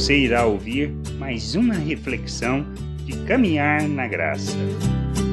você irá ouvir mais uma reflexão de caminhar na graça.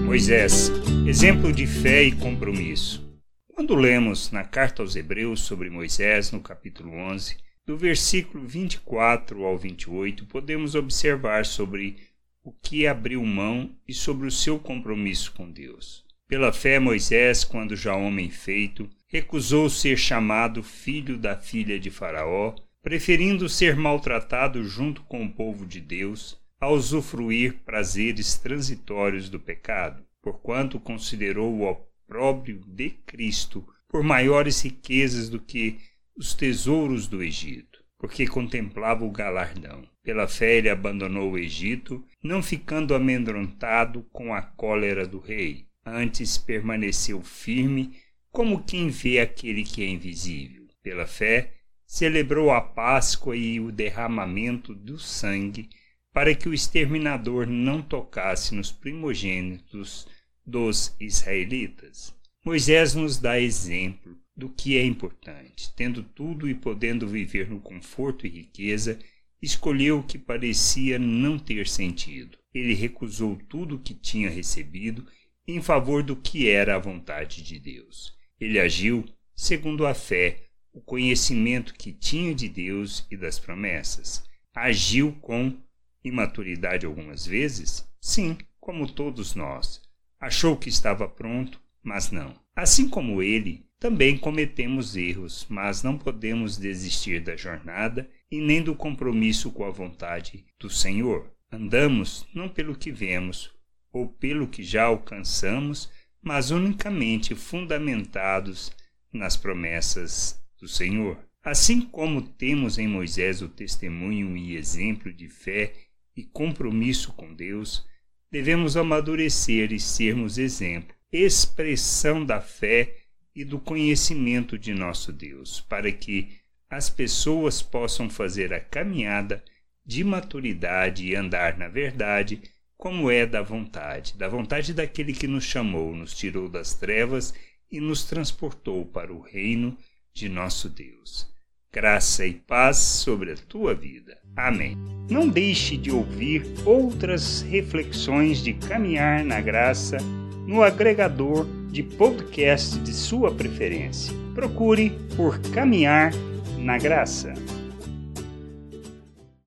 Moisés, exemplo de fé e compromisso. Quando lemos na carta aos Hebreus sobre Moisés, no capítulo 11, do versículo 24 ao 28, podemos observar sobre o que abriu mão e sobre o seu compromisso com Deus. Pela fé, Moisés, quando já homem feito, recusou ser chamado filho da filha de Faraó, preferindo ser maltratado junto com o povo de Deus, a usufruir prazeres transitórios do pecado, porquanto considerou o opróbrio de Cristo por maiores riquezas do que os tesouros do Egito, porque contemplava o galardão. Pela fé ele abandonou o Egito, não ficando amedrontado com a cólera do rei, antes permaneceu firme, como quem vê aquele que é invisível. Pela fé, celebrou a Páscoa e o derramamento do sangue, para que o exterminador não tocasse nos primogênitos dos israelitas. Moisés nos dá exemplo do que é importante. Tendo tudo e podendo viver no conforto e riqueza, escolheu o que parecia não ter sentido. Ele recusou tudo o que tinha recebido em favor do que era a vontade de Deus. Ele agiu segundo a fé, o conhecimento que tinha de Deus e das promessas. Agiu com imaturidade algumas vezes? Sim, como todos nós. Achou que estava pronto, mas não. Assim como ele, também cometemos erros, mas não podemos desistir da jornada e nem do compromisso com a vontade do Senhor. Andamos não pelo que vemos ou pelo que já alcançamos, mas unicamente fundamentados nas promessas do Senhor. Assim como temos em Moisés o testemunho e exemplo de fé e compromisso com Deus, devemos amadurecer e sermos exemplo, expressão da fé e do conhecimento de nosso Deus, para que as pessoas possam fazer a caminhada de maturidade e andar na verdade, como é da vontade, da vontade daquele que nos chamou, nos tirou das trevas e nos transportou para o reino de nosso Deus. Graça e paz sobre a tua vida. Amém. Não deixe de ouvir outras reflexões de caminhar na graça no agregador de podcast de sua preferência. Procure por Caminhar na Graça.